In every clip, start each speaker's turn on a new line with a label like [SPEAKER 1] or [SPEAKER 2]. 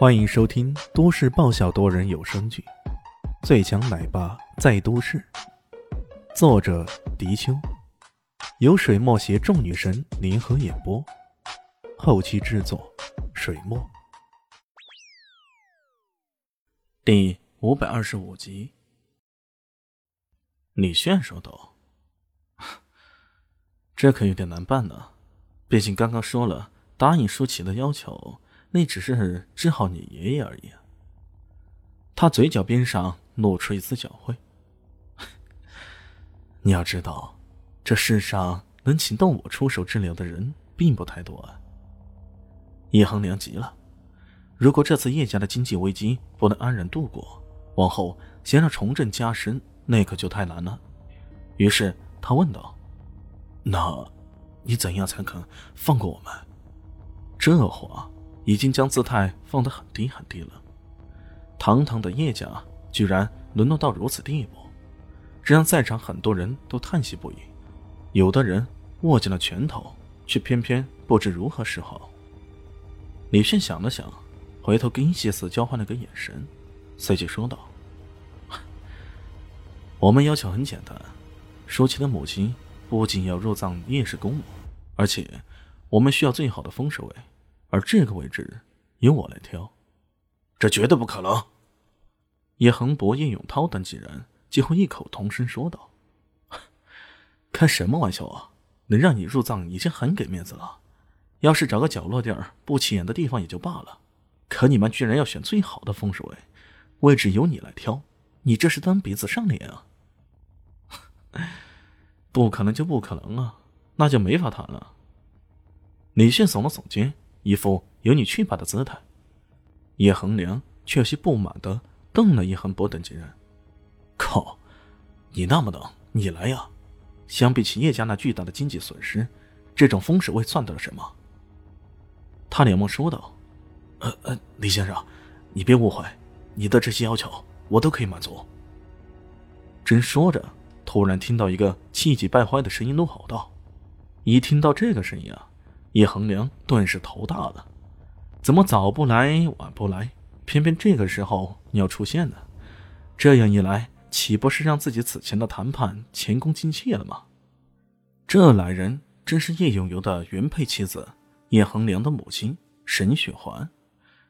[SPEAKER 1] 欢迎收听都市爆笑多人有声剧《最强奶爸在都市》，作者：迪秋，由水墨携众女神联合演播，后期制作：水墨。第五百二十五集，李炫说道：“ 这可有点难办呢，毕竟刚刚说了答应舒淇的要求。”那只是治好你爷爷而已。他嘴角边上露出一丝狡慧。你要知道，这世上能请到我出手治疗的人并不太多啊。叶恒良急了，如果这次叶家的经济危机不能安然度过，往后想要重振家声，那可就太难了。于是他问道：“那，你怎样才肯放过我们？”这话。已经将姿态放得很低很低了。堂堂的叶家居然沦落到如此地步，这让在场很多人都叹息不已。有的人握紧了拳头，却偏偏不知如何是好。李迅想了想，回头跟谢思交换了个眼神，随即说道：“我们要求很简单，舒淇的母亲不仅要入葬叶氏公墓，而且我们需要最好的风水位。”而这个位置由我来挑，
[SPEAKER 2] 这绝对不可能！
[SPEAKER 1] 叶恒博、叶永涛等几人几乎异口同声说道：“ 开什么玩笑啊！能让你入葬已经很给面子了，要是找个角落地儿不起眼的地方也就罢了，可你们居然要选最好的风水位，位置由你来挑，你这是蹬鼻子上脸啊！不可能就不可能啊，那就没法谈了。”李迅耸了耸肩。一副由你去吧的姿态，叶恒良却有些不满的瞪了叶恒博等几人。靠，你那么冷，你来呀！相比起叶家那巨大的经济损失，这种风水位算得了什么？他连忙说道：“
[SPEAKER 2] 呃呃，李先生，你别误会，你的这些要求我都可以满足。”
[SPEAKER 1] 正说着，突然听到一个气急败坏的声音怒吼道：“一听到这个声音啊！”叶恒良顿时头大了，怎么早不来晚不来，偏偏这个时候你要出现呢？这样一来，岂不是让自己此前的谈判前功尽弃了吗？这来人正是叶永游的原配妻子，叶恒良的母亲沈雪环。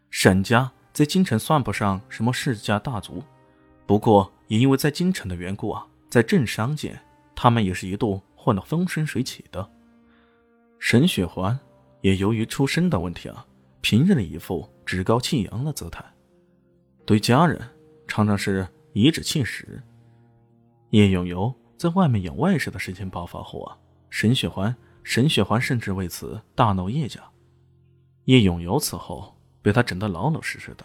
[SPEAKER 1] 沈家在京城算不上什么世家大族，不过也因为在京城的缘故啊，在政商界，他们也是一度混得风生水起的。沈雪环也由于出身的问题啊，平日里一副趾高气扬的姿态，对家人常常是颐指气使。叶永游在外面养外室的事情爆发后啊，沈雪环沈雪环甚至为此大闹叶家。叶永游此后被他整得老老实实的。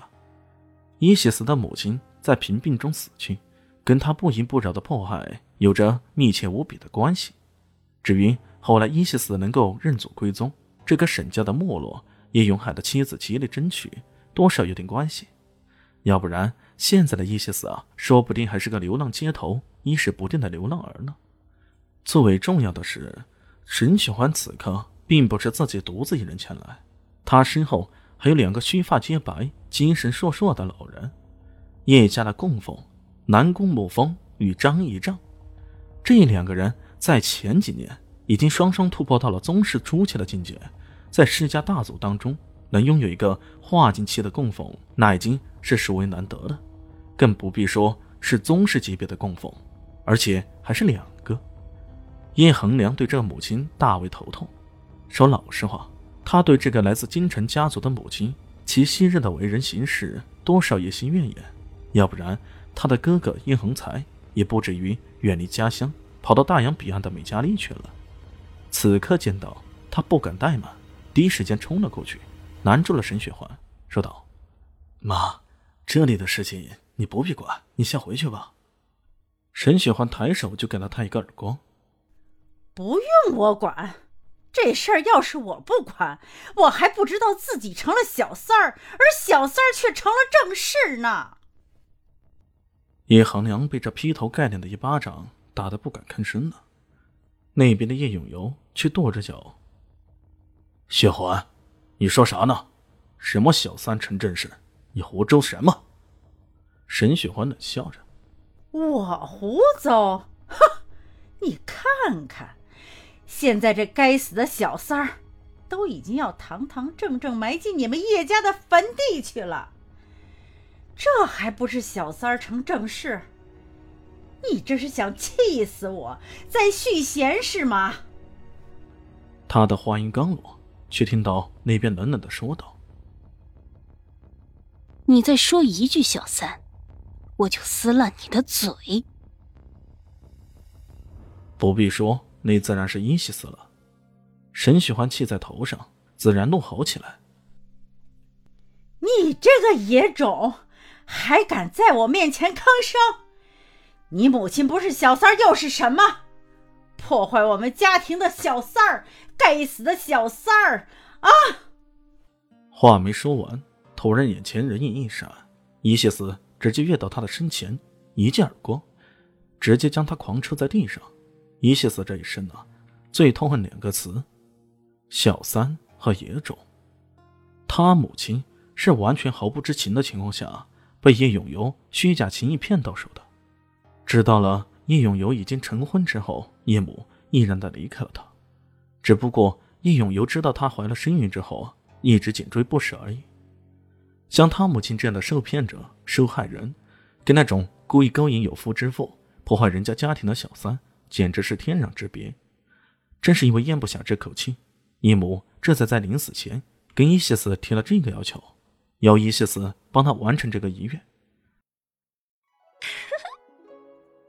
[SPEAKER 1] 伊西斯的母亲在贫病中死去，跟他不依不饶的迫害有着密切无比的关系。至于，后来伊西斯能够认祖归宗，这个沈家的没落，叶永海的妻子极力争取，多少有点关系。要不然，现在的伊西斯啊，说不定还是个流浪街头、衣食不定的流浪儿呢。最为重要的是，沈雪欢此刻并不是自己独自一人前来，他身后还有两个须发皆白、精神烁烁的老人，叶家的供奉南宫木风与张义正，这两个人在前几年。已经双双突破到了宗室初期的境界，在世家大族当中，能拥有一个化境期的供奉，那已经是实为难得的，更不必说是宗室级别的供奉，而且还是两个。叶恒良对这个母亲大为头痛。说老实话，他对这个来自京城家族的母亲，其昔日的为人行事，多少也心怨言。要不然，他的哥哥叶恒才也不至于远离家乡，跑到大洋彼岸的美加利去了。此刻见到他，不敢怠慢，第一时间冲了过去，拦住了沈雪环，说道：“妈，这里的事情你不必管，你先回去吧。”沈雪环抬手就给了他一个耳光：“
[SPEAKER 3] 不用我管，这事儿要是我不管，我还不知道自己成了小三儿，而小三儿却成了正室呢。”
[SPEAKER 1] 叶行良被这劈头盖脸的一巴掌打得不敢吭声了。那边的叶永游却跺着脚：“雪环，你说啥呢？什么小三成正事？你胡诌什么？沈雪欢冷笑着：“
[SPEAKER 3] 我胡诌？哼！你看看，现在这该死的小三儿，都已经要堂堂正正埋进你们叶家的坟地去了，这还不是小三儿成正事？你这是想气死我，在续弦是吗？”
[SPEAKER 1] 他的话音刚落，却听到那边冷冷的说道：“
[SPEAKER 4] 你再说一句小三。”我就撕烂你的嘴！
[SPEAKER 1] 不必说，那自然是伊西斯了。沈喜欢气在头上，自然怒吼起来：“
[SPEAKER 3] 你这个野种，还敢在我面前吭声？你母亲不是小三儿，又是什么？破坏我们家庭的小三儿，该死的小三儿！啊！”
[SPEAKER 1] 话没说完，突然眼前人影一闪，伊西斯。直接跃到他的身前，一记耳光，直接将他狂抽在地上。伊西斯这一生啊，最痛恨两个词：小三和野种。他母亲是完全毫不知情的情况下，被叶永游虚假情谊骗到手的。知道了叶永游已经成婚之后，叶母毅然的离开了他。只不过叶永游知道她怀了身孕之后，一直紧追不舍而已。像他母亲这样的受骗者、受害人，跟那种故意勾引有夫之妇、破坏人家家庭的小三，简直是天壤之别。正是因为咽不下这口气，叶母这才在临死前跟伊西斯提了这个要求，要伊西斯帮他完成这个遗愿。